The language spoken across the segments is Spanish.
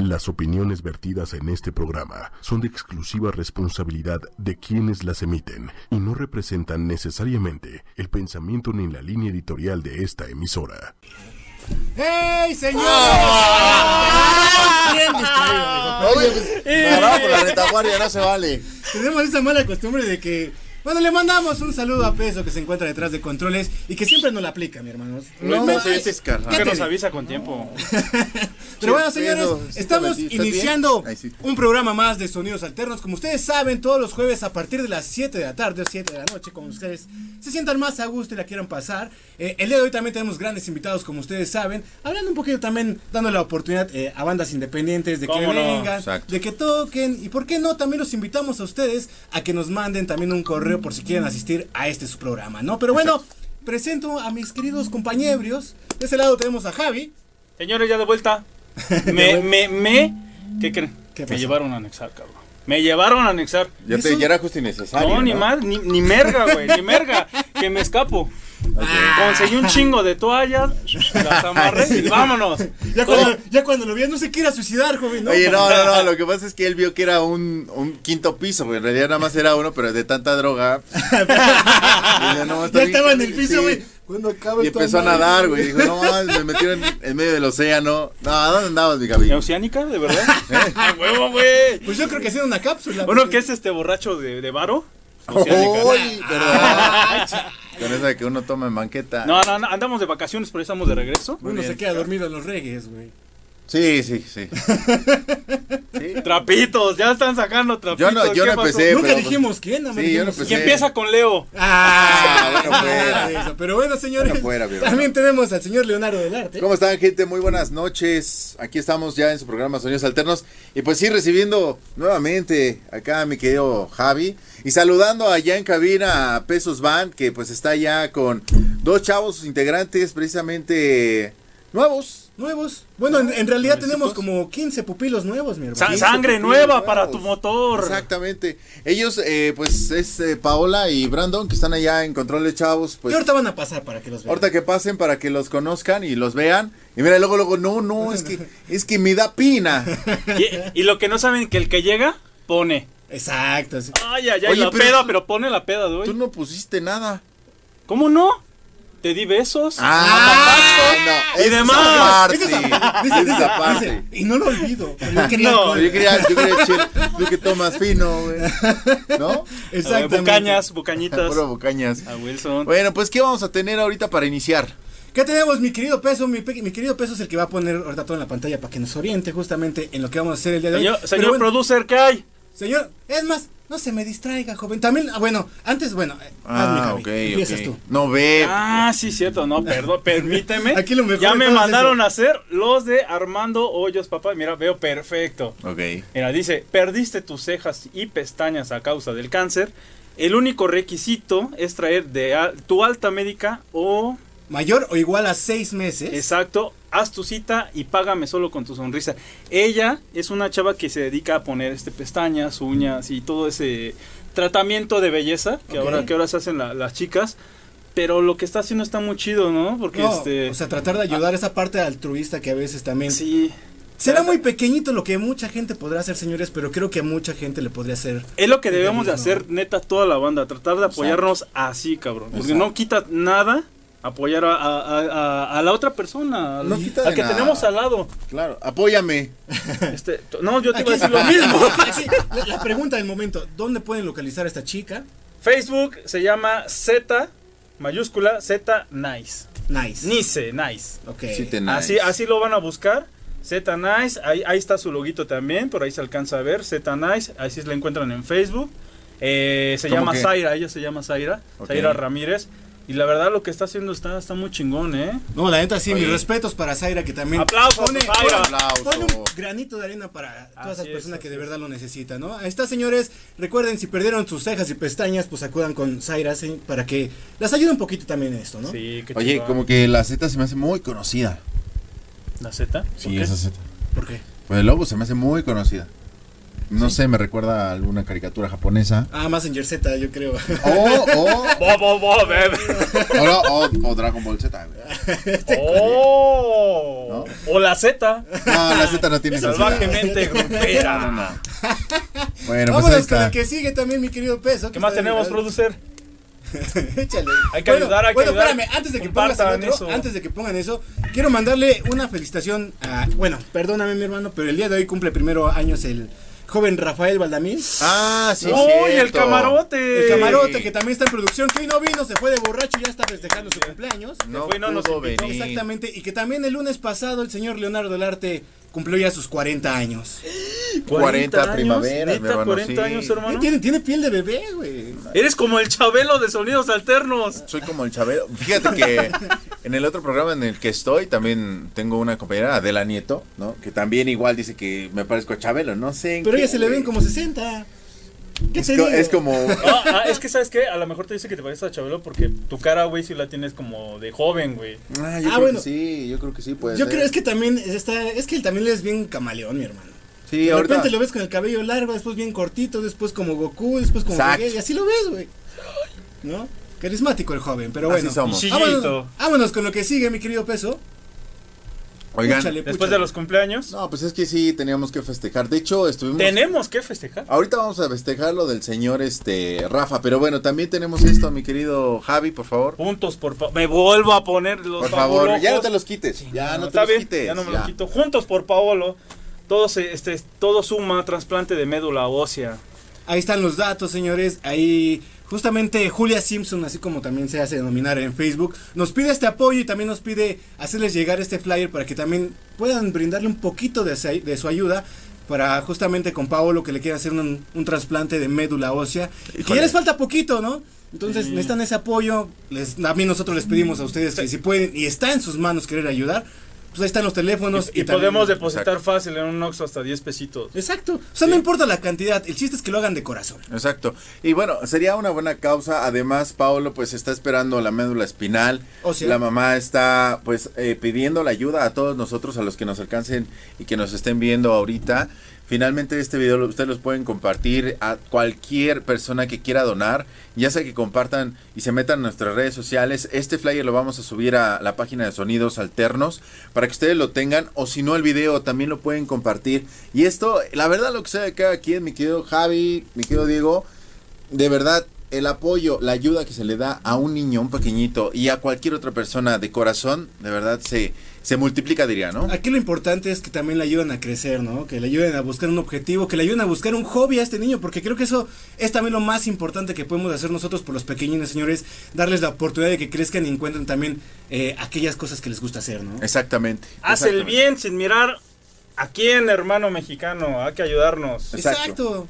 Las opiniones vertidas en este programa son de exclusiva responsabilidad de quienes las emiten y no representan necesariamente el pensamiento ni la línea editorial de esta emisora. ¡Hey, señor! Ah. Bien distraído, Oye, pues, parado por la retaguardia, no se vale. Tenemos esa mala costumbre de que. Bueno, le mandamos un saludo a Peso que se encuentra detrás de controles y que siempre nos la aplica, mi hermano. No, ese es. ¿Qué Que te nos avisa con tiempo. Pero bueno, señores, estamos metí, ¿estás iniciando un programa más de Sonidos Alternos. Como ustedes saben, todos los jueves a partir de las 7 de la tarde o 7 de la noche, como ustedes se sientan más a gusto y la quieran pasar. Eh, el día de hoy también tenemos grandes invitados, como ustedes saben, hablando un poquito también, dando la oportunidad eh, a bandas independientes de que ¿Cómo no? vengan, Exacto. de que toquen. Y por qué no, también los invitamos a ustedes a que nos manden también un correo por si quieren asistir a este su programa, ¿no? Pero bueno, presento a mis queridos compañeros. De ese lado tenemos a Javi. Señores, ya de vuelta. Me, me, me. ¿Qué creen? ¿Qué me llevaron a anexar, cabrón. Me llevaron a anexar. Ya, te, ya era justo innecesario. No, ni más, ni, ni merga, güey, ni merga. Que me escapo. Conseguí un chingo de toallas, las amarré y vámonos. Ya cuando, ya cuando lo vi, no se quiera suicidar, joven. ¿no? Oye, no, no, no, lo que pasa es que él vio que era un, un quinto piso, güey. En realidad nada más era uno, pero de tanta droga. no, Ya estaba en el sí. piso, güey. Cuando acabe Y empezó a nadar, güey. Dijo, no, mames, me metieron en medio del océano. No, ¿dónde andabas, mi Gaby? ¿Oceánica, de verdad? ¡A huevo, güey! Pues yo creo que haciendo una cápsula. Bueno, porque- ¿qué es este borracho de, de varo? Oceánica. Uy, ¿verdad? Con eso de que uno toma en banqueta. No, no, no, andamos de vacaciones, pero ya estamos de regreso. Uno se queda dormido en los reggaes, güey. Sí, sí, sí. Sí. Trapitos, ya están sacando trapitos. Yo no- yo ¿qué no empecé. Nunca pero- dijimos quién, más Sí, yo no empecé. Que empieza con Leo. Ah, Ah, bueno, fuera. eso. Pero bueno, señores. Bueno, fuera, también tenemos al señor Leonardo del Arte. ¿Cómo están, gente? Muy buenas noches. Aquí estamos ya en su programa Sonidos Alternos. Y pues sí, recibiendo nuevamente acá a mi querido Javi. Y saludando allá en cabina a Pesos Band, que pues está ya con dos chavos integrantes precisamente nuevos. Nuevos. Bueno, en, en realidad tenemos como 15 pupilos nuevos, mi hermano. Sangre nueva nuevos. para tu motor. Exactamente. Ellos, eh, pues es eh, Paola y Brandon, que están allá en Control de Chavos. Pues y ahorita van a pasar para que los vean. Ahorita que pasen para que los conozcan y los vean. Y mira, luego, luego, no, no, es que, es que me da pina. Y, y lo que no saben que el que llega pone. Exacto. sí. Ay, ay, ay, Oye, la pero peda, tú- pero pone la peda hoy. Tú no pusiste nada. ¿Cómo no? Te di besos. Ah, no, y esa demás. parte, Dice, esa dice, parte. dice, y no lo olvido. Yo quería No. Yo quería, yo quería que tomas fino, güey. ¿No? Exactamente. Bucañas, bucañitas. Puro bucañas. A Wilson. Bueno, pues, ¿qué vamos a tener ahorita para iniciar? ¿Qué tenemos, mi querido Peso? Mi, mi querido Peso es el que va a poner ahorita todo en la pantalla para que nos oriente justamente en lo que vamos a hacer el día de hoy. Señor, señor bueno, producer, ¿qué hay? señor, es más, no se me distraiga, joven. También, ah, bueno, antes, bueno, eh, hazme, Ah, Javi. ok, Empiezas ok. tú. No ve. Ah, sí, cierto, no, perdón, permíteme. Aquí lo mejor ya me mandaron eso. a hacer los de Armando Hoyos, papá. Mira, veo perfecto. Ok. Mira, dice, perdiste tus cejas y pestañas a causa del cáncer. El único requisito es traer de al- tu alta médica o, Mayor o igual a seis meses. exacto, haz tu cita y págame solo con tu sonrisa. Ella es una chava que se dedica a poner este pestañas, uñas y todo ese tratamiento de belleza que ahora que ahora se hacen la- las chicas. Pero lo que está haciendo está muy chido, ¿no? Porque No, este O sea, tratar de ayudar a esa parte altruista que a veces también. sí Será muy pequeñito lo que mucha gente podrá hacer, señores, pero creo que a mucha gente le podría hacer. Es lo que debemos de hacer, neta, toda la banda. Tratar de apoyarnos así, cabrón. Porque no quita nada apoyar a, a- a- a- a la otra persona. No al, quita al que nada. tenemos al lado. Claro, apóyame. Este, no, yo te iba a decir lo mismo. La, la pregunta del momento: ¿dónde pueden localizar a esta chica? Facebook se llama Z, mayúscula, Z Nice. Nice. Nice, Nice. Ok. Sí Así, así lo van a buscar. Z Nice, ahí, ahí está su loguito también, por ahí se alcanza a ver. Z Nice, ahí sí la encuentran en Facebook. Eh, se ¿Cómo llama qué? Zaira, ella se llama Zaira. Zaira Ramírez. Y la verdad lo que está haciendo está, está muy chingón, ¿eh? No, la neta sí, Oye. mis respetos para Zaira que también Aplausos, pone, Zaira. pone- Aplauso. pone un granito de arena para todas Así esas es, personas que de es. verdad lo necesitan, ¿no? Ahí está, señores. Recuerden, si perdieron sus cejas y pestañas, pues acudan con Zaira sí, para que las ayude un poquito también en esto, ¿no? Sí, qué Oye, como que la Z se me hace muy conocida. ¿La Z? ¿Por Sí, qué? esa Z. ¿Por qué? Pues el logo se me hace muy conocida. No sé, me recuerda a alguna caricatura japonesa. Ah, más en Z, yo creo. O, o, Bo, bo, bo, bebe. o, no, o- o Dragon Ball Z. güey. Oh. O la Z. No, la Z no tiene esa Salvajemente grupera. Bueno, pues Vámonos ahí con el que sigue también, mi querido Peso. ¿Qué más tenemos, producer? producer? Échale. Hay que ayudar, hay que bueno, ayudar. espérame, antes de que pongas el otro, eso. antes de que pongan eso, quiero mandarle una felicitación a, bueno, perdóname mi hermano, pero el día de hoy cumple primero años el joven Rafael Baldamín. Ah, sí, ¡Uy, el camarote! El camarote que también está en producción, que hoy no vino, se fue de borracho y ya está festejando su cumpleaños. No fue no nos invitó. venir. Exactamente, y que también el lunes pasado el señor Leonardo del Arte cumplió ya sus 40 años. 40 años, primaveras, mi hermano, 40 sí. años, hermano. Tiene, tiene piel de bebé, güey. Eres como el Chabelo de Sonidos Alternos. Soy como el Chabelo. Fíjate que en el otro programa en el que estoy también tengo una compañera, Adela Nieto, ¿no? Que también igual dice que me parezco a Chabelo, no sé. Pero qué, ella se le ven como 60. ¿Qué Es, te co- digo? es como... Ah, ah, es que, ¿sabes qué? A lo mejor te dice que te pareces a Chabelo porque tu cara, güey, sí la tienes como de joven, güey. Ah, yo Ah, creo bueno. que sí, yo creo que sí puede Yo ser. creo es que también está, es que él también es bien camaleón, mi hermano. Sí, de ahorita... repente lo ves con el cabello largo, después bien cortito, después como Goku, después como. Vegeta, y así lo ves, güey. ¿No? Carismático el joven, pero Así bueno. somos. Vámonos, chillito. vámonos con lo que sigue, mi querido peso. Oigan, Púchale, Después púchale. de los cumpleaños, no, pues es que sí, teníamos que festejar. De hecho, estuvimos... tenemos que festejar. Ahorita vamos a festejar lo del señor este Rafa, pero bueno, también tenemos esto, mi querido Javi, por favor. Juntos por pa- me vuelvo a poner los Por favor, fabulojos. ya no te los quites. Ya no te los bien, quites. ya no me ya. los quito. Juntos por Paolo. Todo se, este todo suma trasplante de médula ósea. Ahí están los datos, señores. Ahí justamente Julia Simpson, así como también se hace denominar en Facebook, nos pide este apoyo y también nos pide hacerles llegar este flyer para que también puedan brindarle un poquito de, su ayuda para justamente con Paolo que le quiera hacer un, un trasplante de médula ósea. Y que Híjole. ya les falta poquito, ¿no? Entonces necesitan ese apoyo. Les, también nosotros les pedimos a ustedes que si pueden y está en sus manos querer ayudar, pues ahí están los teléfonos. Y, y también- podemos depositar fácil en un Oxxo hasta 10 pesitos. Exacto. O sea, no importa la cantidad, el chiste es que lo hagan de corazón. Exacto. Y bueno, sería una buena causa. Además, Paolo pues está esperando la médula espinal. O sea- la mamá está pues eh, pidiendo la ayuda a todos nosotros, a los que nos alcancen y que nos estén viendo ahorita. Finalmente este video ustedes los pueden compartir a cualquier persona que quiera donar, ya sea que compartan y se metan en nuestras redes sociales. Este flyer lo vamos a subir a la página de Sonidos Alternos para que ustedes lo tengan o si no el video también lo pueden compartir. Y esto, la verdad lo que sea de cada quien, mi querido Javi, mi querido Diego, de verdad, el apoyo, la ayuda que se le da a un niño, un pequeñito y a cualquier otra persona de corazón, de verdad se, se multiplica, diría, ¿no? Aquí lo importante es que también le ayuden a crecer, ¿no? Que le ayuden a buscar un objetivo, que le ayuden a buscar un hobby a este niño, porque creo que eso es también lo más importante que podemos hacer nosotros por los pequeñines, señores, darles la oportunidad de que crezcan y encuentren tamén eh, aquellas cosas que les gusta hacer, ¿no? Exactamente. Haz el bien sin mirar a quién, hermano mexicano. Hay que ayudarnos. Exacto.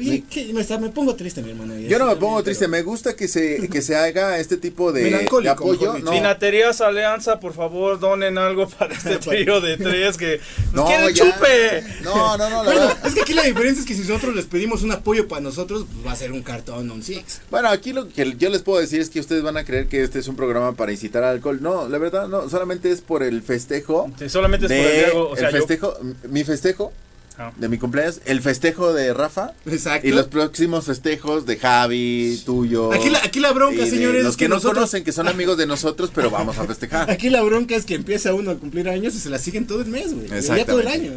Oye, Mi- ¿qué? me, está- me pongo triste, mi hermano. Yo no me pongo pero- triste, me gusta que se, que se haga este tipo de, de apoyo. No, Vinaterías Alianza, por favor, donen algo para este trío de tres que nos no, quieren ya. chupe. No, no, no, la Bueno, verdad. es que aquí la diferencia es que si nosotros les pedimos un apoyo para nosotros, pues va a ser un cartón, un six. Bueno, aquí lo que yo les puedo decir es que ustedes van a creer que este es un programa para incitar al alcohol. No, la verdad no, solamente es por el festejo. Sí, solamente es por el Diego, o sea, el yo- festejo, mi festejo Ah. de mi cumpleaños, el festejo de Rafa Exacto. y los próximos festejos de Javi, tuyo. Aquí la, aquí la bronca, señores, los es que, no nosotros- conocen, que son amigos de nosotros, pero vamos a festejar. Aquí la bronca es que empieza uno a cumplir años y se la siguen todo el mes, güey. Ya todo el año.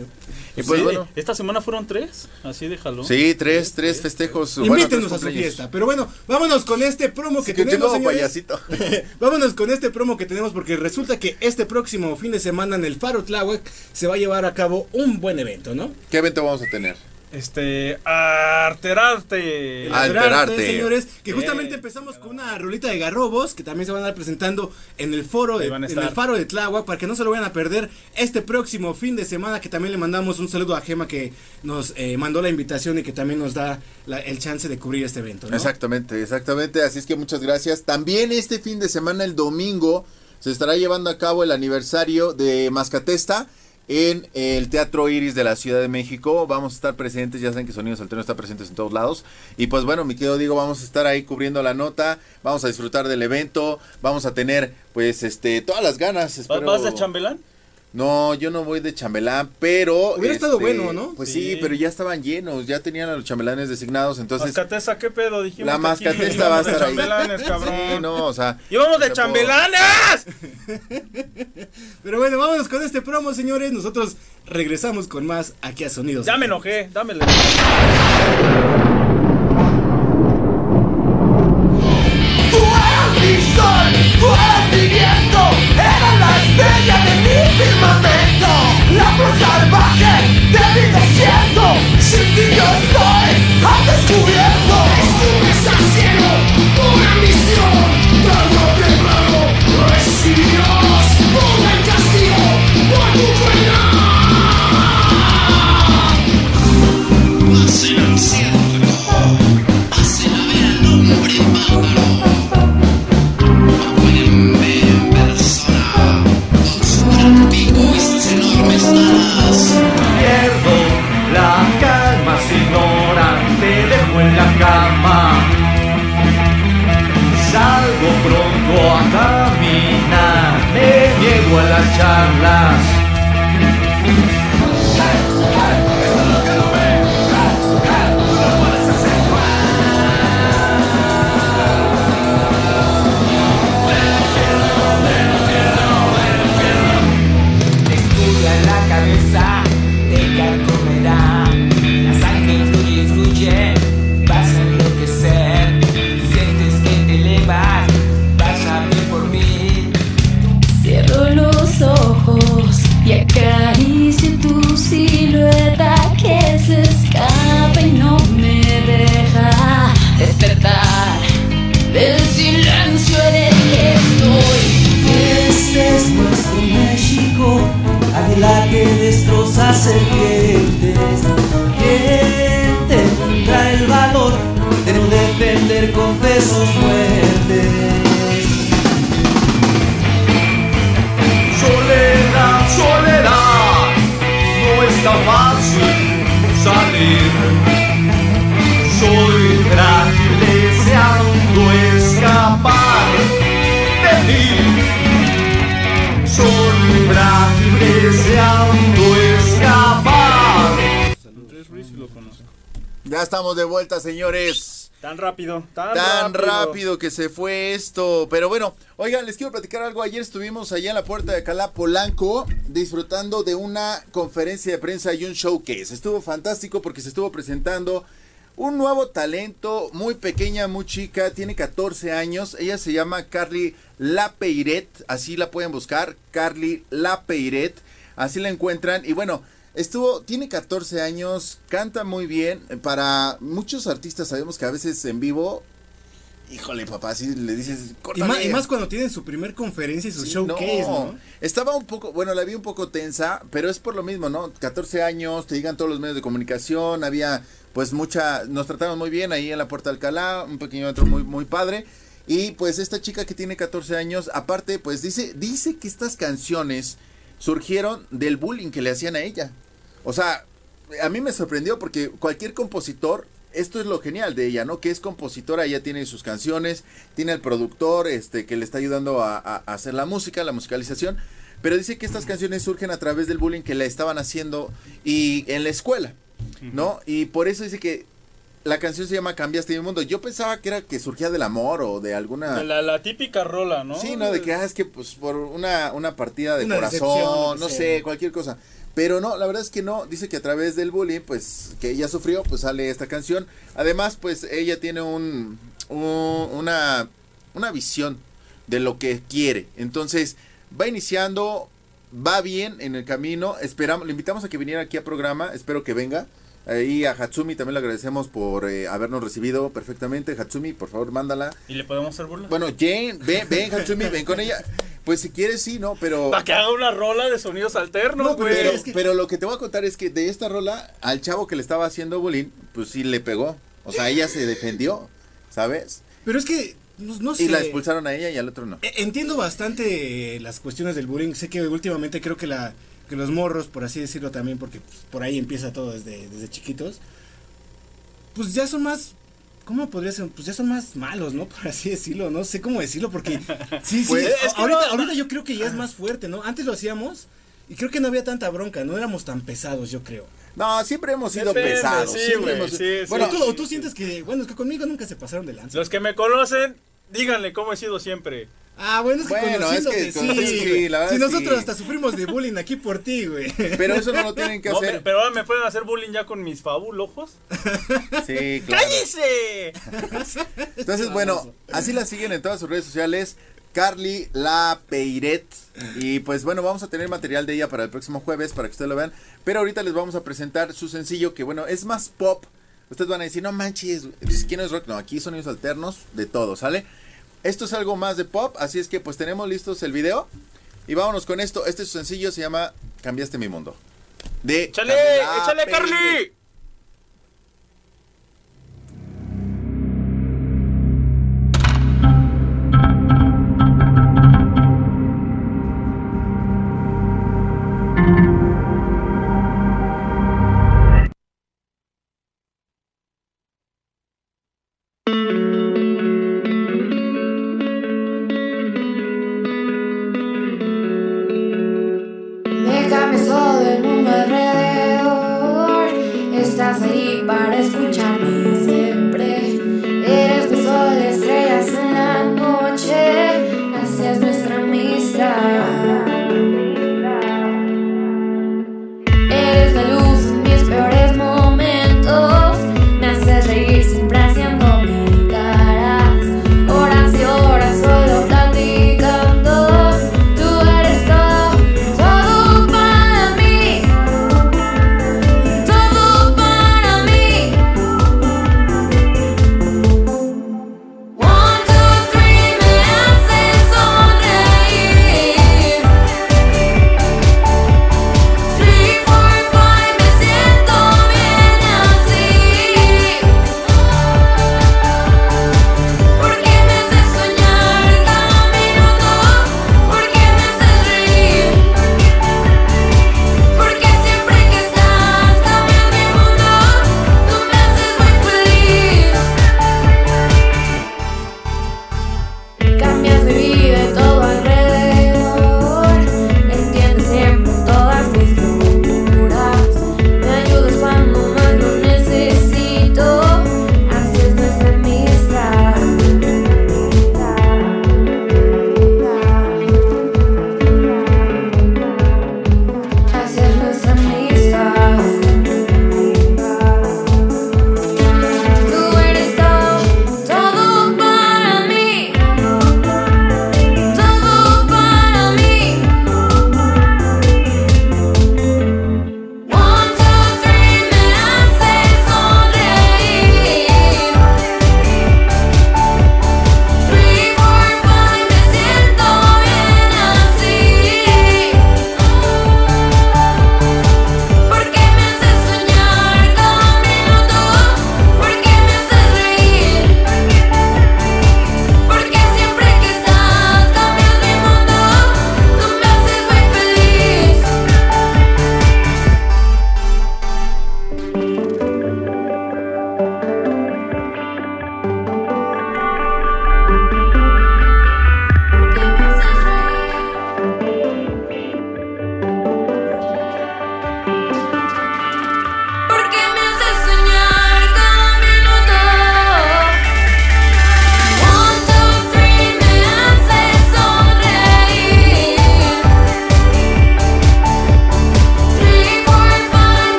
Y pues Sí, bueno, Esta semana fueron tres, así déjalo. sí, tres, tres festejos. bueno, Invítenos tres a su fiesta. Pero bueno, vámonos con este promo que Sí, tenemos, payasito. vámonos con este promo que tenemos porque resulta que este próximo fin de semana en el Faro Tláhuac se va a llevar a cabo un buen evento, ¿no? ¿Qué evento vamos a tener? Este, Arterarte. Alterarte, Alterarte. señores, que Eh, justamente empezamos con una rolita de garrobos que también se van a estar presentando en el foro de, en el faro de Tláhuac para que no se lo vayan a perder este próximo fin de semana que también le mandamos un saludo a Gema que nos eh, mandó la invitación y que también nos da la- el chance de cubrir este evento, ¿no? Exactamente, exactamente. Así es que muchas gracias. También este fin de semana, el domingo, se estará llevando a cabo el aniversario de Mascatesta en el Teatro Iris de la Ciudad de México. Vamos a estar presentes, ya saben que Sonidos Alternos está presentes en todos lados. Y pues bueno, mi querido digo, vamos a estar ahí cubriendo la nota, vamos a disfrutar del evento, vamos a tener pues este todas las ganas. ¿Vas- espero- ¿Vas de chambelán? No, yo no voy de chambelán, pero. Hubiera estado este, bueno, ¿no? Pues Sí. pero ya estaban bueno, ¿no? Hubiera estado bueno, Pues ¿no? Pues Sí. sí, pero ya estaban llenos, ya tenían a los chambelanes designados, entonces. Mascatesta, ¿qué pedo? Dijimos La mascatesta va a estar ahí. chambelanes, cabrón. Sí, no, o sea. ¡Íbamos de pudo- chambelanes! Pero bueno, vámonos con este promo, señores. Nosotros regresamos con más aquí a Sonidos. Ya me enojé, dámele. La flor Ya estamos de vuelta, señores. Tan rápido, tan, Tan rápido que se fue esto. Pero bueno, oigan, les quiero platicar algo. Ayer estuvimos allá en la puerta de Calá Polanco disfrutando de una conferencia de prensa y un showcase. Estuvo fantástico porque se estuvo presentando un nuevo talento, muy pequeña, muy chica, tiene 14 años. Ella se llama Carly Lapeiret, así la pueden buscar, Carly Lapeiret, así la encuentran. Y bueno, estuvo, tiene 14 años, canta muy bien. Para muchos artistas sabemos que a veces en vivo, híjole papá, así le dices, Y más, y más cuando tienen su primer conferencia y su Sí, showcase, ¿no? Estaba un poco, bueno, la vi un poco tensa, pero es por lo mismo, ¿no? 14 años, te digan todos los medios de comunicación, había pues mucha, nos trataron muy bien ahí en la Puerta de Alcalá, un pequeño evento muy, muy padre. Y pues esta chica que tiene 14 años, aparte, pues dice, dice que estas canciones surgieron del bullying que le hacían a ella. O sea, a mí me sorprendió porque cualquier compositor, esto es lo genial de ella, ¿no? Que es compositora, ella tiene sus canciones, tiene el productor, este, que le está ayudando a, a- a hacer la música, la musicalización. Pero dice que estas canciones surgen a través del bullying que le estaban haciendo y en la escuela, ¿no? Y por eso dice que la canción se llama Cambiaste mi mundo. Yo pensaba que era que surgía del amor o de alguna... La, la típica rola, ¿no? Sí, no, de que ah, es que pues por una, una partida de Una corazón, no sé, cualquier cosa. Pero no, la verdad es que no, dice que a través del bullying, pues que ella sufrió, pues sale esta canción. Además, pues ella tiene un, un- una, una visión de lo que quiere. Entonces, va iniciando, va bien en el camino. Esperamos, le invitamos a que viniera aquí al programa, espero que venga. Ahí a Hatsumi también le agradecemos por eh, habernos recibido perfectamente. Hatsumi, por favor, mándala. ¿Y le podemos hacer burla? Bueno, Jane, ven, ven, Hatsumi, ven con ella. Pues si quieres, sí, ¿no? Pero, Para que haga una rola de sonidos alternos, No, pero güey. pero, es que- pero lo que te voy a contar es que de esta rola, al chavo que le estaba haciendo bullying, pues sí le pegó. O sea, ella se defendió, ¿sabes? Pero es que, no, no sé. Y la expulsaron a ella y al otro no. E- Entiendo bastante eh, las cuestiones del bullying. Sé que últimamente creo que la que los morros, por así decirlo también, porque pues, por ahí empieza todo desde, desde chiquitos, pues ya son más. ¿Cómo podría ser? Pues ya son más malos, ¿no? Por así decirlo. No sé cómo decirlo porque. Sí, sí. Pues, es que ahorita, no- ahorita yo creo que ya es más fuerte, ¿no? Antes lo hacíamos Y creo que no había tanta bronca, no éramos tan pesados, yo creo. No, siempre hemos sido Depende, pesados. sí, siempre güey, hemos- sí, sí. Bueno, o, tú, o tú sientes que, bueno, es que conmigo nunca se pasaron de lanza. Los que me conocen, díganle cómo he sido siempre. Ah, bueno, es que Bueno, es que sí, sí, la verdad Si sí. nosotros hasta sufrimos de bullying aquí por ti, güey. pero eso no lo tienen que No, hacer. pero, pero ahora me pueden hacer bullying ya con mis fabulojos. Sí, claro. ¡Cállese! Entonces, bueno, así la siguen en todas sus redes sociales. Carly La Peiret. Y pues bueno, vamos a tener material de ella para el próximo jueves para que ustedes lo vean. Pero ahorita les vamos a presentar su sencillo que bueno, es más pop. Ustedes van a decir, no manches, pues, ¿quién es rock? No, aquí sonidos alternos de todo, ¿sale? Esto es algo más de pop, así es que pues tenemos listos el video. Y vámonos con esto. Este es su sencillo, se llama Cambiaste mi mundo. De ¡Échale! ¡Échale. Carly!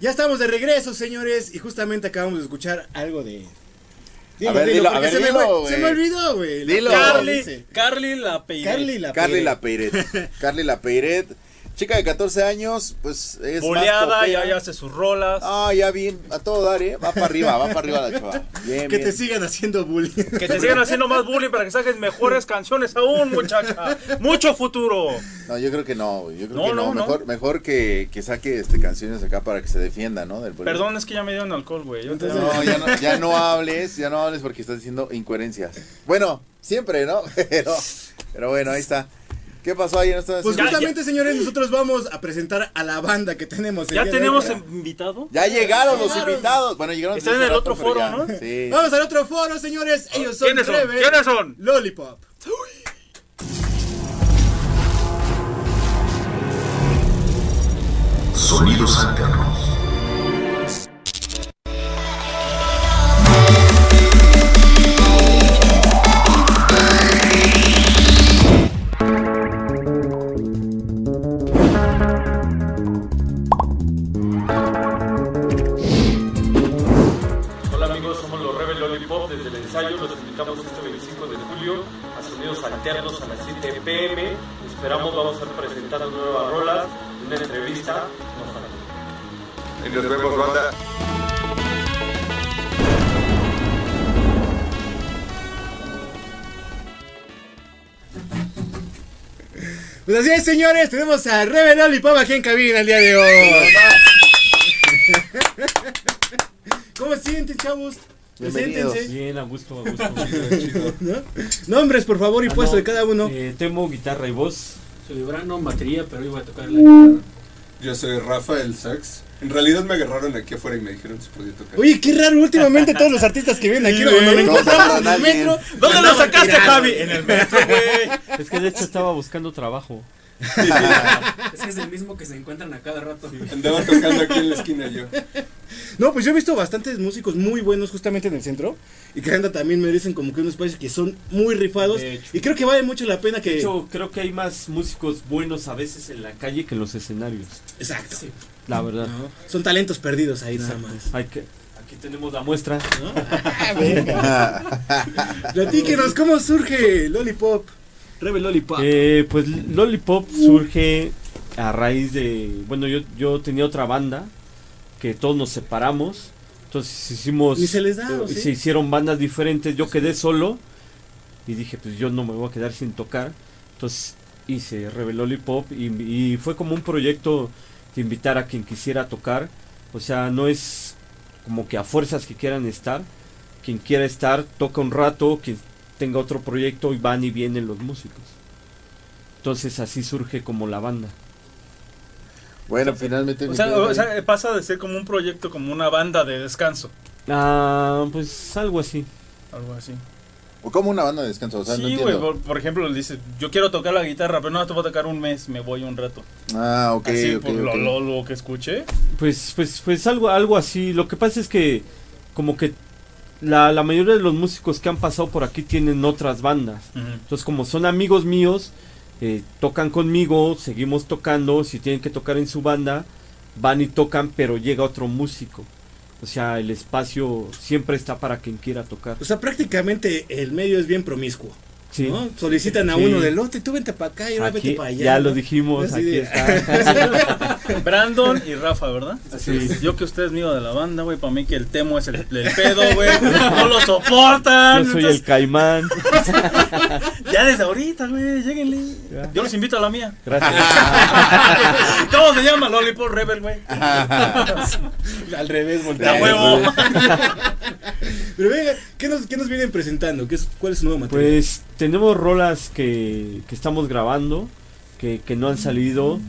Ya estamos de regreso, señores, y justamente acabamos de escuchar algo de. A ver, dilo, a porque ver, se, me dilo, güey. se me olvidó, güey. Dilo. Carly Carly, la Peiret. Carly la Carly. La Peiret. Carly La Peiret. Chica de 14 años, pues es. Boleada, ya, ya hace sus rolas. Ah, ya bien, a todo dar, ¿eh? Va para arriba, va para arriba la chava. Bien, Que bien. te sigan haciendo bullying. Que te sigan haciendo más bullying para que saques mejores canciones aún, muchacha. Mucho futuro. No, yo creo que no, güey, yo creo No, que no. no, no. mejor mejor que, que saque este, canciones acá para que se defienda, ¿no? Del. Perdón, es que ya me dieron alcohol, güey. Yo No, ya no, ya no hables, ya no hables porque estás diciendo incoherencias. Bueno, siempre, ¿no? Pero, pero bueno, ahí está. ¿Qué pasó ahí? ¿No estás Pues Ya, justamente, señores, nosotros vamos a presentar a la banda que tenemos. el ¿Ya tenemos invitado? Ya llegaron los Llegaron. invitados. Bueno, llegaron. Están en el otro foro, ya. ¿no? Sí. Vamos al otro foro, señores. Ellos son ¿Quiénes son? Rebel ¿Quiénes son? Lollipop. Sonidos alternos. Este 25 de julio a Sonidos Alternos a las 7 pm. Esperamos vamos a estar presentando nuevas rolas, una entrevista. Y nos vemos, banda. Pues así es, señores. Tenemos a Rebel Lollipop aquí en cabina el día de hoy. ¿Cómo se sienten, chavos? Bienvenidos. Preséntense. Bien, a gusto, a gusto. ¿no? Nombres, por favor, y Ah, puesto no, de cada uno. eh, temo guitarra y voz. Soy Brandon, batería, pero iba a tocar la guitarra. Yo soy Rafa, el sax. En realidad me agarraron aquí afuera y me dijeron si podía tocar. Oye, qué raro últimamente todos los artistas que vienen aquí Sí, cuando lo encontramos en el metro. ¿Dónde lo sacaste. Javi? En el metro, güey. Es que de hecho estaba buscando trabajo. Es que es el mismo que se encuentran a cada rato. Andaba tocando aquí en la esquina yo. No, pues yo he visto bastantes músicos muy buenos justamente en el centro. Y que anda también me dicen como que unos países que son muy rifados. Y creo que vale mucho la pena que. De hecho, creo que hay más músicos buenos a veces en la calle que en los escenarios. Exacto. La verdad. ¿no? Son talentos perdidos ahí nada más. Hay que, aquí tenemos la muestra. ¿no? Ah, venga. Platíquenos cómo surge Lollipop. Rebel Lollipop. Eh, pues Lollipop surge a raíz de. Bueno, yo, yo tenía otra banda que todos nos separamos. Entonces hicimos. Ni se les da, ¿o eh, sí? Se hicieron bandas diferentes. Yo quedé solo. Y dije, pues yo no me voy a quedar sin tocar. Entonces hice Rebel Lollipop. Y, y fue como un proyecto de invitar a quien quisiera tocar. O sea, no es como que a fuerzas que quieran estar. Quien quiera estar, toca un rato. Quien tenga otro proyecto y van y vienen los músicos. Entonces así surge como la banda. Bueno, finalmente. O sea, o sea, pasa de ser como un proyecto, como una banda de descanso. Ah, pues algo así. Algo así. O como una banda de descanso, o sea, no sí, güey. entiendo. Por, por ejemplo, le dices, yo quiero tocar la guitarra, pero no te voy a tocar un mes, me voy un rato. Ah, ok, Así, ok, por lo, ok. lo, lo que escuché. Pues, pues, pues algo, algo así. Lo que pasa es que como que la, la mayoría de los músicos que han pasado por aquí tienen otras bandas. Entonces, como son amigos míos, eh, tocan conmigo, seguimos tocando. Si tienen que tocar en su banda, van y tocan, pero llega otro músico. O sea, el espacio siempre está para quien quiera tocar. O sea, prácticamente el medio es bien promiscuo. Sí. ¿no? Solicitan a Sí. uno del lote, tú vente para acá y ahora vete para allá. ya ¿no? lo dijimos, aquí de- está. Brandon y Rafa, ¿verdad? Yo que usted es mío de la banda, güey. Para mí que el temo es el, el pedo, güey. No lo soportan. Yo soy el caimán. Ya desde ahorita, güey. Lléguenle. Yo los invito a la mía. Gracias. ¿Cómo se llama? Lollipop Rebel, güey. Al revés, De voltea. a huevo. Pero venga, ¿qué nos, qué nos vienen presentando? ¿Qué es, ¿Cuál es su nuevo material? Pues tenemos rolas que, que estamos grabando, que, que no han salido,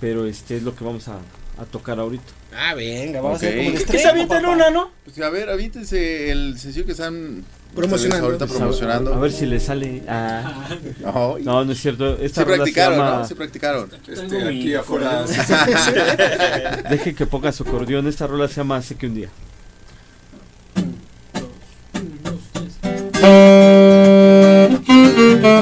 pero este es lo que vamos a, a tocar ahorita. Ah, venga, vamos a hacer como un ¿Qué estreno, se avienten una, ¿no? Pues a ver, avíntense el sencillo que están Promocionando. Ahorita a- promocionando. A, ver si le sale. Ah, No, no, no es cierto. Esta se practicaron, llama- ¿no? Sí practicaron. Este, aquí afuera. Deje que ponga su acordeón. Esta rola se llama Hace que un día. Mirando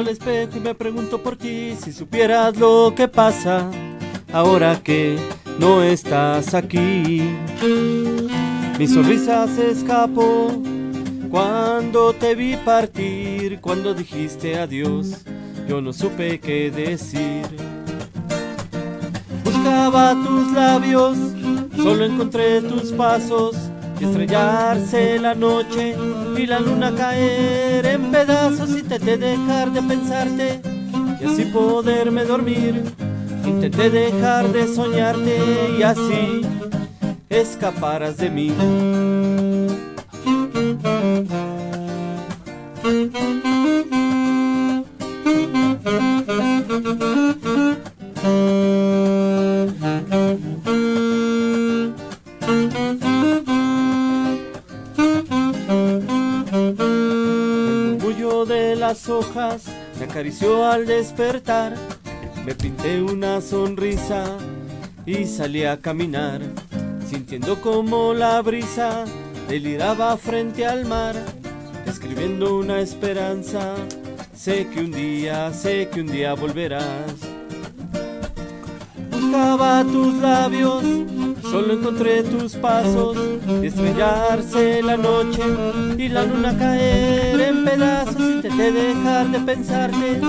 el espeto y me pregunto por ti, si supieras lo que pasa ahora que no estás aquí, mi sonrisa se escapó cuando te vi partir, cuando dijiste adiós, yo no supe qué decir. Buscaba tus labios, solo encontré tus pasos y estrellarse la noche y la luna caer en pedazos. Intenté dejar de pensarte y así poderme dormir. Intenté dejar de soñarte y así escaparas de mí. Hojas me acarició al despertar. Me pinté una sonrisa y salí a caminar, sintiendo como la brisa deliraba frente al mar, escribiendo una esperanza. Sé que un día, sé que un día volverás. Buscaba tus labios, solo encontré tus pasos, estrellarse la noche y la luna caer en pedazos. Intenté dejar de pensarte,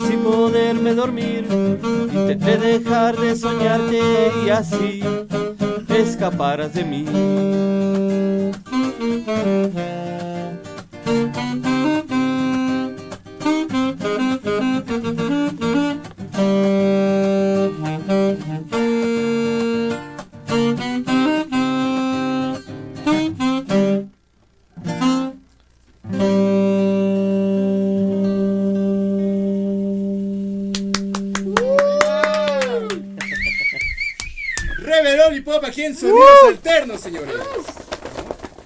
así poderme dormir. Intenté dejar de soñarte y así escaparas de mí. Alternos, señores.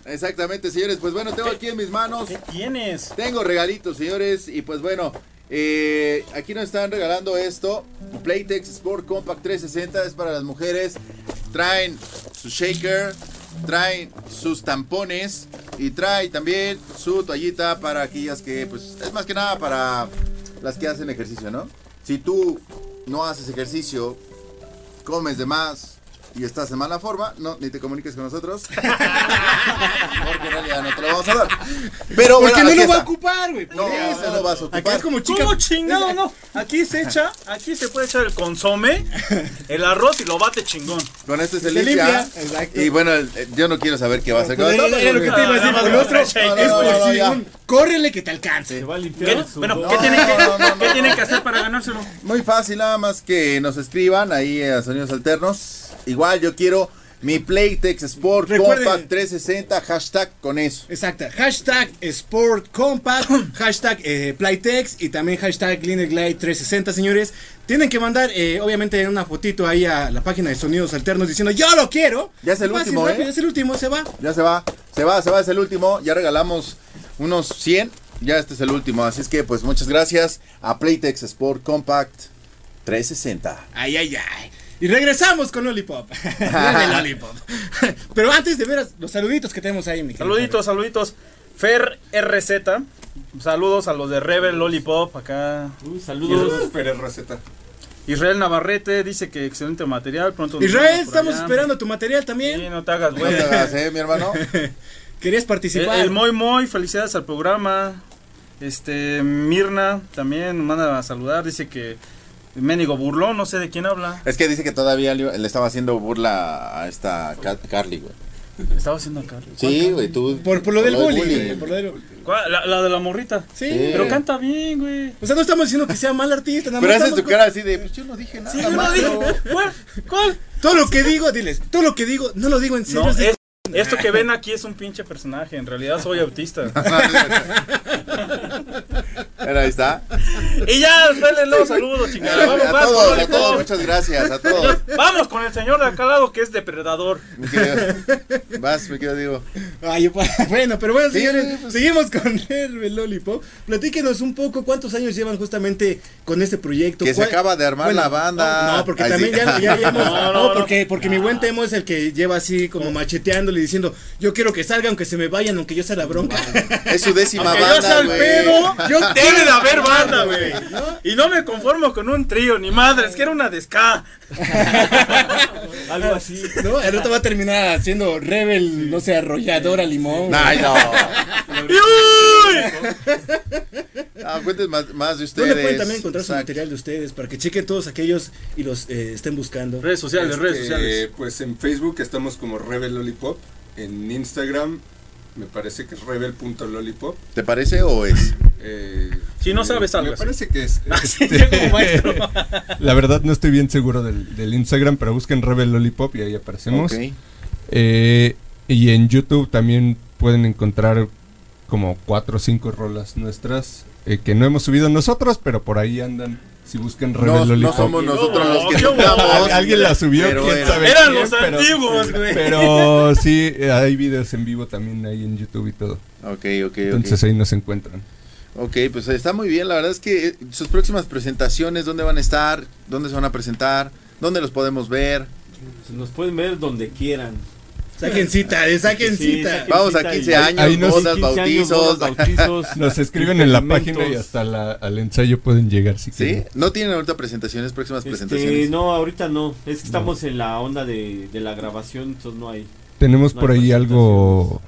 Exactamente, señores. Pues bueno, tengo aquí en mis manos. ¿Qué tienes? Tengo regalitos, señores. Y pues bueno, eh, aquí nos están regalando esto. Playtex Sport Compact 360 es para las mujeres. Traen su shaker, traen sus tampones y trae también su toallita para aquellas que, pues, es más que nada para las que hacen ejercicio, ¿no? Si tú no haces ejercicio, comes de más y estás en mala forma, no, ni te comuniques con nosotros. Porque en realidad no te lo vamos a dar. Pero Porque bueno, no aquí lo va a ocupar, güey. No, eso. no lo vas a ocupar. Acá es como chica. ¿Cómo chingado no? Aquí se echa, aquí se puede echar el consome, el arroz y lo bate chingón. Con este se, Se limpia. limpia, exacto. Y bueno, el- el- yo no quiero saber qué va a hacer con esto. era- era lo que te iba a decir, con otro no, es por si un- córrele que te alcance. Se va a ¿Qué- limpiar su bueno, ¿qué que, tienen que hacer para ganárselo? Muy fácil, nada más que nos escriban ahí a Sonidos Alternos. Igual yo quiero mi Playtex Sport Recuerden- Compact 360, hashtag con eso. Exacto. Hashtag Sport Compact, hashtag eh, Playtex y también hashtag Glide 360, señores. Tienen que mandar, eh, obviamente, una fotito ahí a la página de Sonidos Alternos diciendo yo lo quiero. Ya es el último, rápido, ¿eh? Ya es el último, se va. Ya se va, se va, se va, es el último. Ya regalamos unos 100. Ya este es el último. Así es que, pues, muchas gracias a Playtex Sport Compact 360. Ay, ay, ay. Y regresamos con Lollipop. Pero antes de ver los saluditos que tenemos ahí, mi querido Saluditos, saluditos. Fer RZ. Saludos a los de Rebel Lollipop acá. Uy, saludos. Pérez Receta. Israel Navarrete dice que excelente material. Pronto Israel, estamos allá. esperando tu material también. Sí, no te hagas, No güey. te hagas, ¿eh, mi hermano? Querías El, participar. el Moy Moy, felicidades al programa. Este, Mirna también nos manda a saludar. Dice que Ménigo burlón, no sé de quién habla. Es que dice que todavía le estaba haciendo burla a esta Ca- Carly, güey. Estaba haciendo acá. Sí, güey, tú. por, por lo del bullying. bullying. güey, por lo del- ¿Cuál? La, la de la morrita. Sí. Sí. Pero canta bien, güey. O sea, no estamos diciendo que sea mal artista. Nada Pero más haces tu cara así de, pues yo no dije nada. Sí, yo no dije. ¿Cuál? ¿Cuál? Todo lo que digo, diles. Todo lo que digo, no lo digo en serio. No, es- esto que ven aquí es un pinche personaje. En realidad soy autista. Pero ahí está. y ya, denle los saludos, chingada. Vamos, a vas, todos, a todos, muchas gracias, a todos. Vamos con el señor de acá lado que es depredador. Mi querido- Vas, mi querido Diego. Ay, bueno, pero bueno, Sí, señores, pues. seguimos con el Lollipop. Platíquenos un poco cuántos años llevan justamente con este proyecto. Que se ¿Cuál- acaba de armar bueno, la banda. No, no, porque Ay, también sí. ya, ya- ya hemos- No, no, no, no. porque, porque mi buen Temo es el que lleva así como macheteándole diciendo, yo quiero que salgan, aunque se me vayan, aunque yo sea la bronca. Es su décima Aunque yo sea banda, el pedo, yo Denle debe de haber banda, güey. Y no me conformo con un trío, ni madre, es que era una de ska. Algo así. ¿No? El otro va a terminar haciendo Rebel, no sé, arrolladora limón. Ay, no. ¡Uy! Ah, cuenten más, más de ustedes. ¿Dónde pueden también encontrar su Exacto. material de ustedes para que chequen todos aquellos y los eh, estén buscando? Redes sociales, redes Este, sociales. Pues en Facebook estamos como Rebel Lollipop. En Instagram me parece que es rebel.lollipop. ¿Te parece o es? Eh, Si no sabes algo Me así. parece que es. Así, este, como maestro. La verdad no estoy bien seguro del, del Instagram, pero busquen Rebel Lollipop y ahí aparecemos. Ok. Eh, y en YouTube también pueden encontrar como cuatro o cinco rolas nuestras eh, que no hemos subido nosotros, pero por ahí andan. Si buscan Rebel No, no Lollipop. somos nosotros los que tocamos. Alguien la subió, Pero quién era- sabe Eran quién, los pero- antiguos, güey. Pero sí, hay videos en vivo también ahí en YouTube y todo. Ok, ok, Entonces ahí nos encuentran. Ok. Pues está muy bien. La verdad es que eh, sus próximas presentaciones, ¿dónde van a estar? ¿Dónde se van a presentar? ¿Dónde los podemos ver? Nos pueden ver donde quieran. Saquen cita, eh, saquen Sí, cita. saquen Vamos a cita 15 y- años, Ahí nos- bodas, 15 años, bautizos. bodas, bautizos, Nos escriben en la página y hasta la- al ensayo pueden llegar si ¿Sí? quieren. ¿No tienen ahorita presentaciones, próximas Este, presentaciones? no, ahorita no. Es que estamos en la onda de, de la grabación, entonces no hay. Tenemos No por hay ahí algo.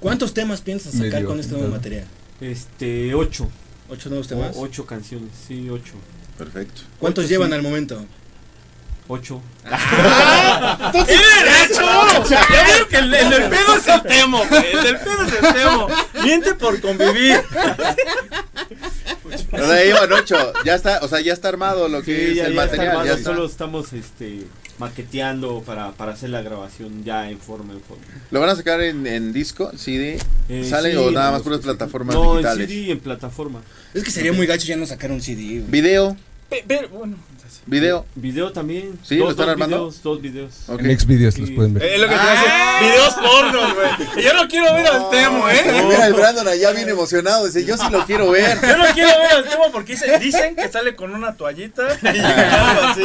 ¿Cuántos temas piensas sacar Medio con este nuevo apuntado. material? Este, ocho. ¿Ocho nuevos O- temas? ocho canciones, sí, ocho. Perfecto. ¿Cuántos ocho, llevan sí. al momento? Ocho. ¡Tiene derecho! Ya veo que el, el del pedo es el temo, güey. El del pedo es el temo. Miente por convivir. O sea, llevan ocho. Ya está, o sea, ya está armado lo que Sí, es ya, el ya material. ya está. solo estamos este, maqueteando para, para hacer la grabación ya en forma, en forma. ¿Lo van a sacar en, en disco, CD? Eh, ¿Sale sí, o nada en más puras plataformas No, digitales? en CD y en plataforma. Es que sería muy gacho ya no sacar un CD. güey. ¿Video? Pe- Pero, bueno. ¿Video? Video también. Sí, ¿lo están armando? Videos, dos videos. Ok. En Xvideos los Sí. pueden ver. Es lo que te voy a decir. Videos pornos, güey. Yo no quiero ver al temo, ¿eh? Mira, el Brandon allá bien emocionado. Dice, yo sí lo quiero ver. Yo no quiero ver al temo porque dice- dicen que sale con una toallita y algo así.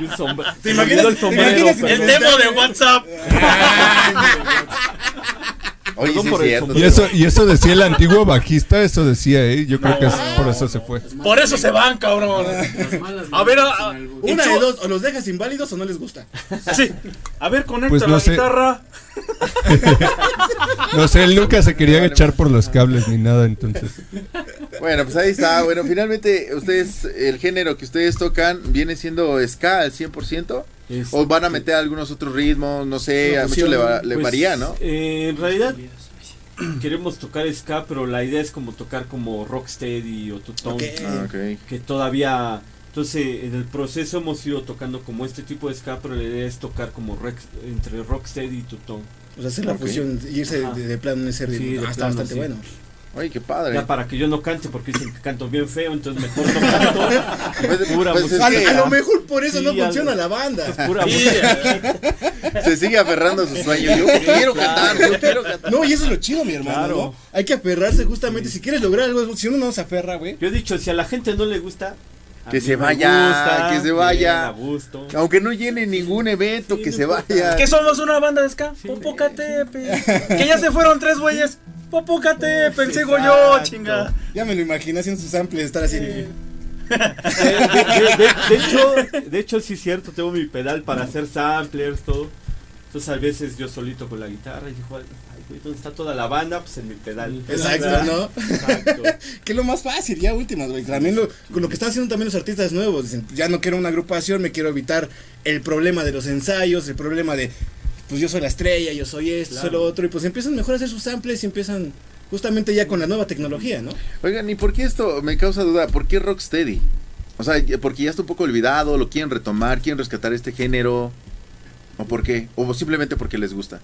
Y un sombrero. ¿Te imaginas- el te sombrero? imaginas El temo de WhatsApp. Oye, sí por cierto. Y eso, y eso decía el antiguo bajista, eso decía, ¿eh? Yo creo que es por eso se fue. Por eso se van, cabrón. A ver, a-. Una de dos, o los dejas inválidos o no les gusta. Así. A ver, conecta Pues no la sé. guitarra. No sé, él nunca se quería echar por los cables ni nada, entonces. Bueno, pues ahí está. Bueno, finalmente, ustedes, el género que ustedes tocan, ¿viene siendo ska al 100%? Este, ¿O van a meter algunos otros ritmos? No sé, a mucho fusión, le, va- le pues, varía, ¿no? eh, en realidad queremos tocar ska, pero la idea es como tocar como rocksteady o tutón. Ok. Ah, ok. que todavía entonces en el proceso hemos ido tocando como este tipo de ska pero la idea es tocar como entre rocksteady y tutón O sea, hacer la Ok. fusión irse de, de plano en ese ritmo. Sí, Ah, está plano, bastante sí. bueno. Oye, qué padre. ya para que yo no cante porque dicen que canto bien feo entonces mejor no canto Pues, pura pues, es música. A, que a lo mejor por eso Sí, no algo. funciona la banda. pura Sí, música se sigue aferrando a sus sueños. Yo quiero cantar, yo quiero cantar. No, y eso es lo chido, mi hermano. Claro. ¿no? Hay que aferrarse justamente. Si quieres lograr algo, si uno no se aferra, güey. yo he dicho si a la gente no le gusta Que se vaya, gusta, que se vaya. Aunque no llene ningún evento, Sí, que no se importa. vaya. ¿Qué somos una banda de ska? Sí. Popocatépetl. Que ya se fueron tres güeyes. Popocatépetl, sigo yo, chinga. Ya me lo imaginé haciendo sus samples, estar así. de, de- de- de hecho, de hecho sí es cierto, tengo mi pedal para hacer samplers, todo. Entonces a veces yo solito con la guitarra y digo, ay, güey, ¿dónde está toda la banda? Pues en mi pedal. Exacto, ¿no? Exacto. Que es lo más fácil, ya últimas, güey. También lo, con lo que están haciendo también los artistas nuevos. Dicen, ya no quiero una agrupación, me quiero evitar el problema de los ensayos, el problema de, pues yo soy la estrella, yo soy esto, soy lo otro. Y pues empiezan mejor a hacer sus samples y empiezan justamente ya con la nueva tecnología, ¿no? Oigan, ¿y por qué esto me causa duda? ¿Por qué Rocksteady? O sea, porque ya está un poco olvidado, lo quieren retomar, quieren rescatar este género. ¿O por qué? ¿O simplemente porque les gusta?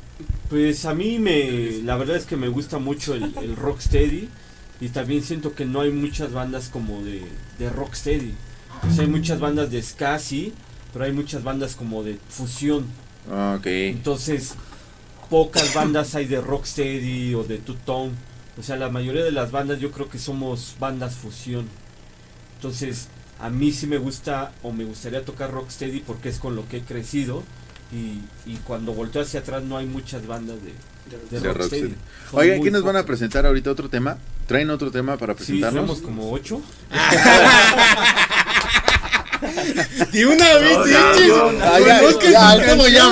Pues a mí me, la verdad es que me gusta mucho el, el rocksteady y también siento que no hay muchas bandas como de, de rocksteady. O sea, hay muchas bandas de ska, sí, pero hay muchas bandas como de fusión. Ah, Ok. Entonces, pocas bandas hay de rocksteady o de two-tone. O sea, la mayoría de las bandas yo creo que somos bandas fusión. Entonces, a mí sí me gusta o me gustaría tocar rocksteady porque es con lo que he crecido. Y, y cuando volteo hacia atrás no hay muchas bandas de, de, De rocksteady. Oigan, ¿quién nos van a presentar ahorita otro tema? ¿Traen otro tema para Sí, presentarnos? somos como ocho. De una vez, No, ¿cómo Es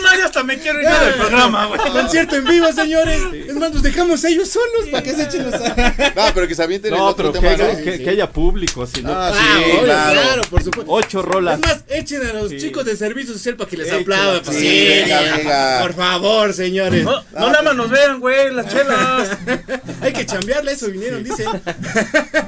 más, hasta me quiero ir del programa, güey. Concierto en vivo, señores. Es más, nos dejamos ellos solos para que se echen los. No, pero que se avienten el No, otro pero que, tema, haya, público, si no. Ah, sí, obvio, claro. por supuesto. Ocho rolas. Es más, echen a los chicos de servicio social para que les aplaudan. sí. Por favor, señores. No, nada más nos vean, güey, las chelas. Hay que chambearle, eso vinieron, dice.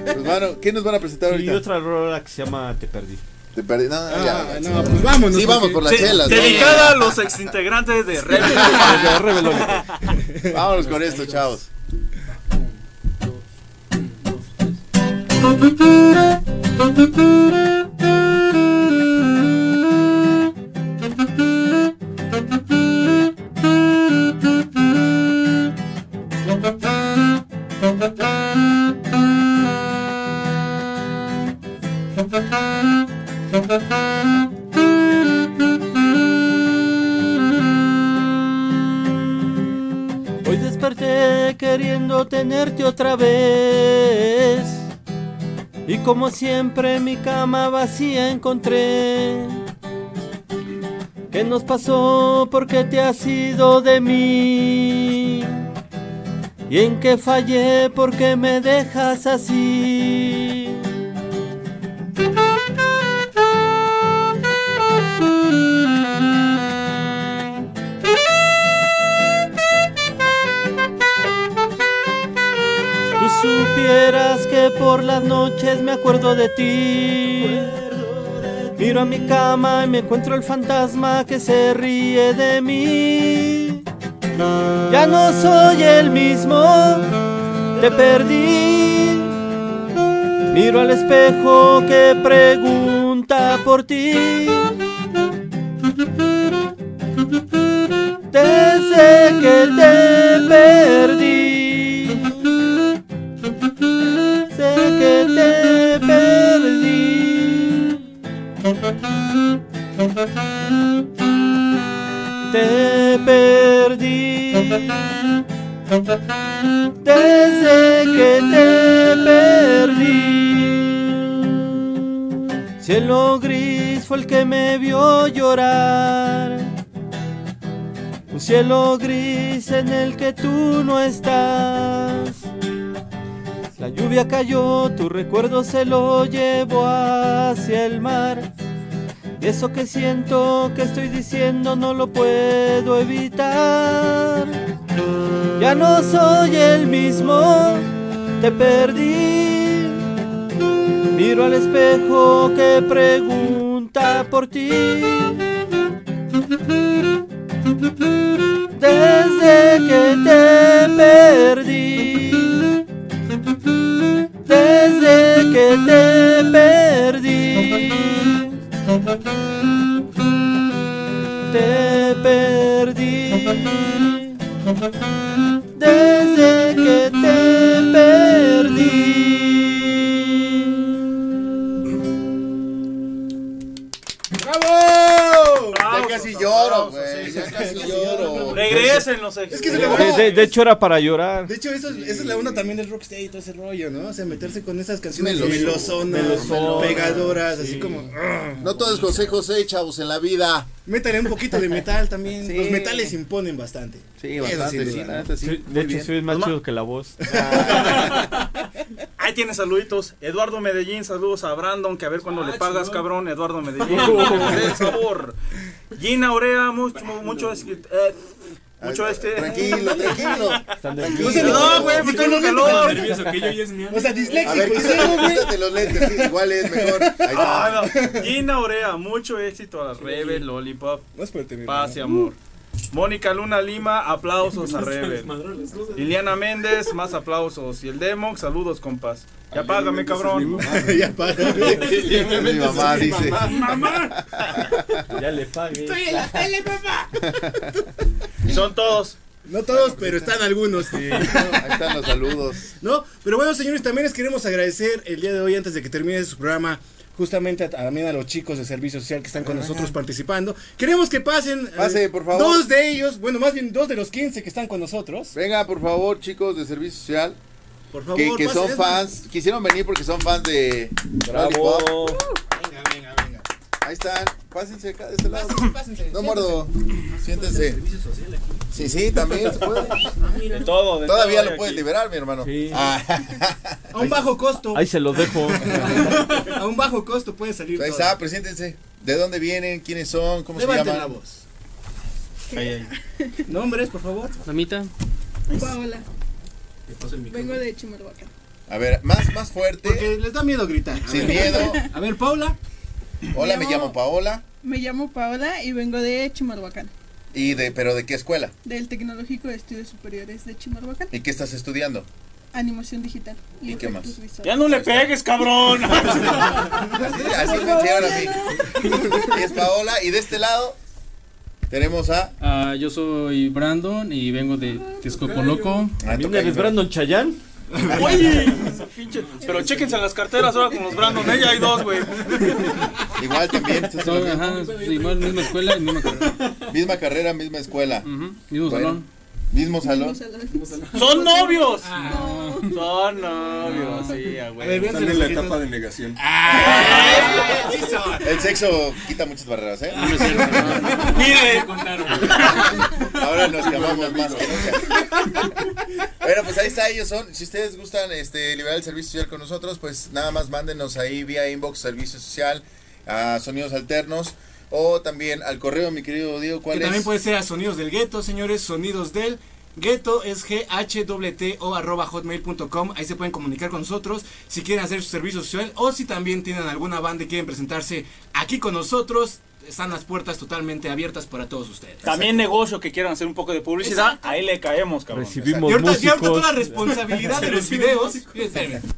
Pues, mano, ¿qué nos van a presentar ahorita? Rola que se llama Te Perdí. Te perdí. No, Ah, ya. no, pues vámonos. Sí, vamos por las Sí, chelas. ¿no? dedicada a los exintegrantes de Rebel. De Rebel Oli. Vámonos con esto, chavos. Hoy desperté queriendo tenerte otra vez. Y como siempre mi cama vacía encontré. ¿Qué nos pasó? ¿Por qué te has ido de mí? ¿Y en qué fallé? ¿Por qué me dejas así? Que por las noches me acuerdo de ti. Miro a mi cama y me encuentro el fantasma que se ríe de mí. Ya no soy el mismo, te perdí. Miro al espejo que pregunta por ti. Desde que te perdí, Te perdí. Desde que te perdí. Cielo gris fue el que me vio llorar. Un cielo gris en el que tú no estás. La lluvia cayó, tu recuerdo se lo llevó hacia el mar. Eso que siento, que estoy diciendo, no lo puedo evitar. Ya no soy el mismo, te perdí. Miro al espejo que pregunta por ti. Desde que te perdí. Desde que te perdí. Te perdí. Desde que te perdí. ¡Bravo! Ya casi lloro, güey. Ya casi lloro. Regresen los ex. Es que se le De, de- de hecho era para llorar. De hecho, eso, es- esa es la onda también del rocksteady y todo ese rollo, ¿no? O sea, meterse con esas canciones Meloso. melosonas, Melosonas, pegadoras, así como... "Ah". No todo es José José, chavos, en la vida. Métale un poquito de metal también. Sí. Los metales imponen bastante. Sí, bastante, de hecho, soy más chido que la voz. Ahí tienes saluditos. Eduardo Medellín, saludos a Brandon, que a ver cuando le pagas, cabrón. Eduardo Medellín. del sabor. Gina Orea, mucho, mucho, eh, mucho este. Tranquilo, tranquilo. Tranquilo. O sea, No, güey, pues tengo calor. nervioso que yo ya es mi O sea, A disléxico ver, quítate, güey. quítate los lentes, sí, igual es mejor. Ahí está. Ah, no. Gina Orea, mucho éxito a las Rebel, Lollipop, Más fuerte, mi paz y hermano. amor. Mónica Luna Lima, aplausos a Rebel. Liliana Méndez, más aplausos. Y el Demox, saludos, compas. Ya págame, cabrón. ya para. Mi mamá dice. Ya le pagué. en la tele, papá. Y son todos. No todos, pero están algunos. Sí, ahí están los saludos. No, pero bueno, señores, también les queremos agradecer el día de hoy, antes de que termine su programa, justamente a- también a los chicos de servicio social que están con nosotros participando. Queremos que pasen eh, Pase, por favor. dos de ellos, bueno, más bien dos de los 15 que están con nosotros. Venga, por favor, chicos de Servicio Social. Por favor, que, que son fans, quisieron venir porque son fans de Bravo. Lollipop. Venga, venga, venga. Ahí están, pásense acá de este lado. Pásense, pásense, No muerdo, siéntense. Sí, sí, también se puede. De todo, de Todavía todo lo puedes aquí. liberar, mi hermano. Sí. Ah, A un bajo costo. Ahí se los dejo. A un bajo costo puede salir ahí todo. está, preséntense. ¿De dónde vienen? ¿Quiénes son? ¿Cómo Levanten se la llaman? voz. Ahí, ahí. Nombres, por favor. Mamita. Paola. Vengo de Chimalhuacán. A ver, más, más fuerte. Porque les da miedo gritar. A Sin ver. miedo. A ver, Paula. Hola, me Me llamo llamo- Paola. Me llamo Paola y vengo de Chimalhuacán. ¿Y de, pero de qué escuela? Del Tecnológico de Estudios Superiores de Chimalhuacán. ¿Y qué estás estudiando? Animación digital. ¿Y qué más? visuales. Ya no le pegues, cabrón. Así, así me enseñaron a mí. Y es Paola. Y de este lado tenemos a. Ah, yo soy Brandon y vengo de Texcopoloco. Ah, ¿También tocayo, eres Brandon Chayán? Pinche- Pero chéquense las carteras ahora con los Brandon. Ella hay dos, güey. Igual también. ¿estás en lo ajá, mismo? igual, misma escuela y misma carrera. Misma carrera, misma escuela. Ujú, Mismo Bueno, salón. Mismo salón. Son novios. Son novios, sí, ver, güey. Están en la etapa de negación. Ah, sí son. El sexo quita muchas barreras, ¿eh? Mire, Ahora nos llamamos más que nunca. Bueno, pues ahí está, ellos son. Si ustedes gustan este, liberar el servicio social con nosotros, pues nada más mándenos ahí vía inbox servicio social a Sonidos Alternos o también al correo, mi querido Diego, ¿cuál Que es? también puede ser a Sonidos del Gueto, señores. Sonidos del Gueto es o arroba hotmail.com. Ahí se pueden comunicar con nosotros si quieren hacer su servicio social o si también tienen alguna banda y quieren presentarse aquí con nosotros. Están las puertas totalmente abiertas para todos ustedes. también negocio que quieran hacer un poco de publicidad, ahí le caemos, cabrón. Recibimos Y ahorita, y ahorita toda la músicos. responsabilidad de los videos,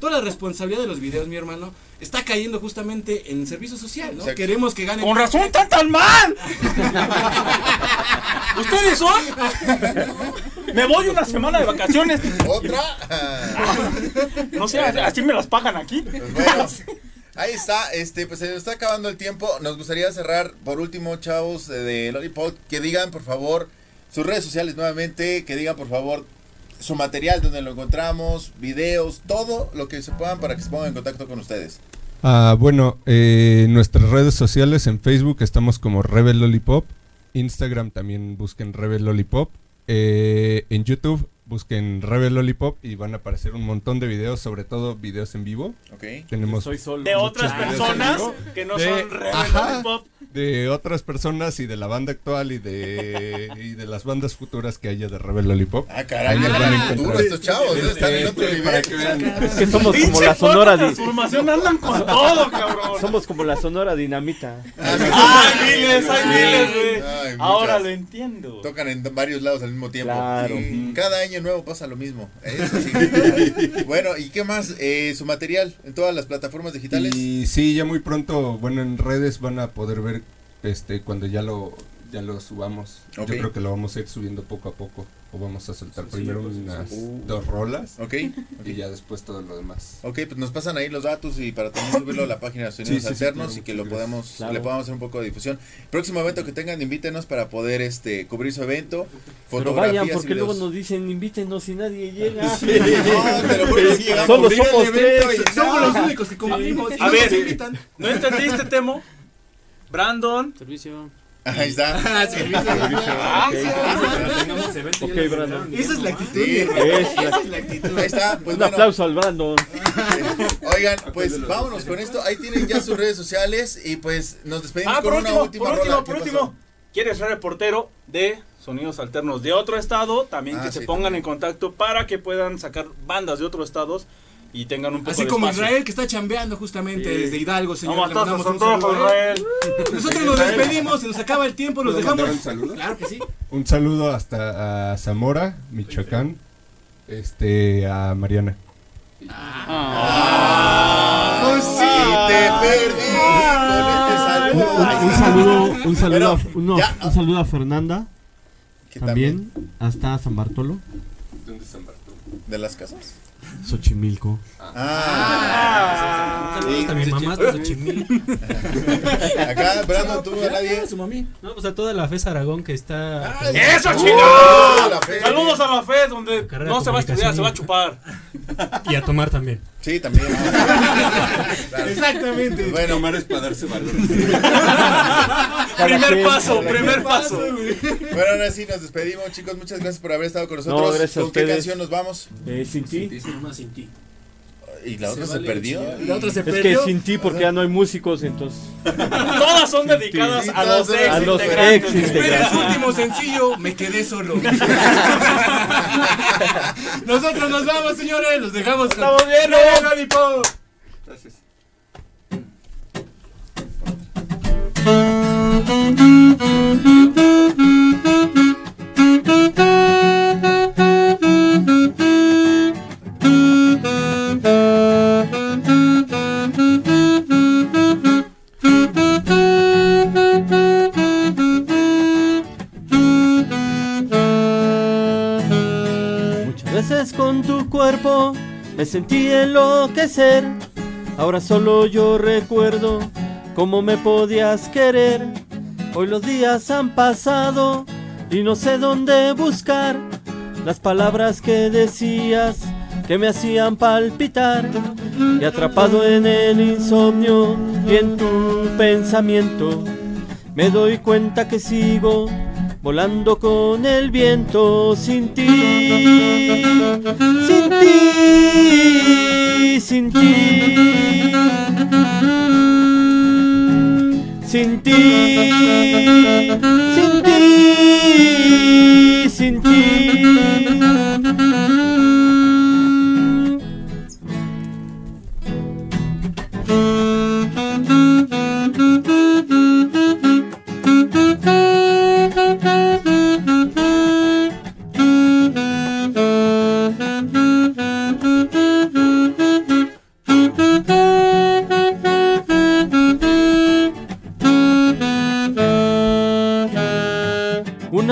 toda la responsabilidad de los videos, mi hermano, está cayendo justamente en servicio social, ¿no? Exacto. Queremos que ganen. Con razón están tan mal. ¿Ustedes son? Me voy una semana de vacaciones. ¿Otra? No sé, así me las pagan aquí. Pues bueno, ahí está, este, pues se nos está acabando el tiempo. Nos gustaría cerrar por último, chavos de, de Lollipop, que digan por favor sus redes sociales nuevamente, que digan por favor su material donde lo encontramos, videos, todo lo que se puedan para que se pongan en contacto con ustedes. Ah, bueno, eh, nuestras redes sociales en Facebook estamos como Rebel Lollipop. Instagram también busquen Rebel Lollipop. Eh, en YouTube busquen Rebel Lollipop y van a aparecer un montón de videos, sobre todo videos en vivo. ¿Ok? Tenemos Soy solo. De otras personas que no De- son Rebel ajá. Lollipop. de otras personas y de la banda actual y de y de las bandas futuras que haya de Rebel Lollipop. Ah, caray, Ahí los van a están encontrar. estos chavos, deben estar en otro Este, nivel. para que vean. Es que somos como la sonora transformación andan con todo, cabrón. Somos como la sonora dinamita. Hay miles, hay miles, güey. Ahora lo entiendo. Tocan en varios lados al mismo tiempo. Claro. Cada año nuevo pasa lo mismo. Eso sí. bueno, ¿y qué más? Eh, su material en todas las plataformas digitales. Y sí, ya muy pronto, bueno, en redes van a poder ver este cuando ya lo ya lo subamos. Yo creo que lo vamos a ir subiendo poco a poco o vamos a soltar primero unas dos rolas Ok. y ya después todo lo demás. Ok, pues nos pasan ahí los datos y para también subirlo a la página de Sonidos Sí, sí, sí, Alternos y que lo podamos. Claro. le podamos hacer un poco de difusión. Próximo evento que tengan, invítenos para poder este cubrir su evento. Pero vayan, porque luego nos dicen invítenos y nadie llega. No, sí llegamos. Solo somos evento tres. y Somos los únicos que cumplimos. A no ver. ¿No entendiste, Temo? Brandon. Servicio. Ahí está. Ah, servicio. Ah, Brandon. Esa es la actitud. Sí. Esa es la actitud. Ahí está. Pues Un bueno, aplauso al Brandon. oigan, pues vámonos con esto. Ahí tienen ya sus redes sociales y pues nos despedimos Ah, con por una último, última por último, rola. por ¿Qué último. pasó? ¿Quieres ser reportero de sonidos alternos de otro estado? También Ah, que se pongan también. en contacto para que puedan sacar bandas de otros estados y tengan un poco Así de como espacio. Israel que está chambeando justamente Sí. desde Hidalgo, señor. Vamos le mandamos un saludo él. Israel. Nosotros nos despedimos, se nos acaba el tiempo, los ¿Puedo dejamos. un saludo? Claro que sí. Un saludo hasta a Zamora, Michoacán, este a Mariana. Pues sí, te perdí con este saludo. Un, un saludo, un saludo, Pero, a, ya. un saludo a Fernanda Que también, hasta San Bartolo. ¿Dónde es San Bartolo? ¿De las casas? Xochimilco. Ah. Saludos a mi mamá de Xochimilco. Acá, Brandon, tú a nadie. su mami. No, pues a toda la FES Aragón que está. ¡Eso, chingón! Saludos a la FED, donde no se va a estudiar, se va a chupar. Y a tomar también. Sí, también. Exactamente. Bueno, Tomar es para darse valor. primer paso, primer paso. Bueno, ahora sí nos despedimos, chicos. Muchas gracias por haber estado con nosotros. No, gracias a ¿Con qué ustedes. canción nos vamos? Eh, sin ti. Dice nomás sin ti. Y la otra Se se, vale, perdió. y- La otra se Es que sin ti porque ya no hay músicos, entonces. Todas son dedicadas a los ex a los integrantes. ex Espera, integrantes. su último sencillo, me quedé solo. Nosotros nos vamos, señores. Los dejamos Estamos bien, ¿no? Gracias. Me sentí enloquecer. Ahora solo yo recuerdo cómo me podías querer. Hoy los días han pasado y no sé dónde buscar las palabras que decías que me hacían palpitar. Y atrapado en el insomnio y en tu pensamiento, me doy cuenta que sigo volando con el viento sin ti, sin ti, sin ti, sin ti, sin ti, sin ti.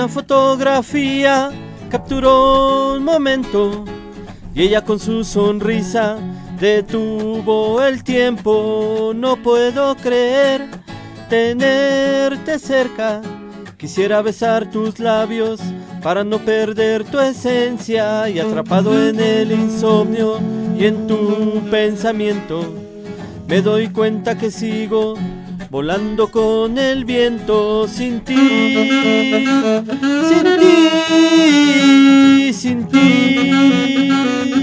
Una fotografía capturó un momento y ella con su sonrisa detuvo el tiempo. No puedo creer tenerte cerca. Quisiera besar tus labios para no perder tu esencia y atrapado en el insomnio y en tu pensamiento. Me doy cuenta que sigo volando con el viento sin ti, sin ti, sin ti.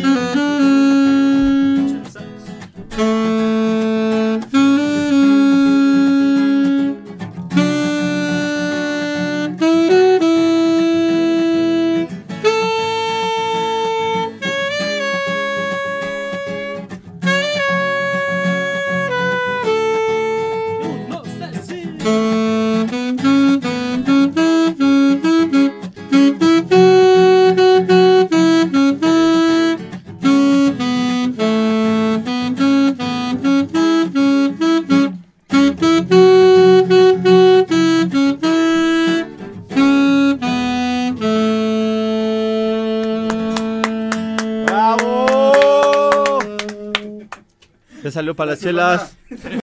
¡Bravo!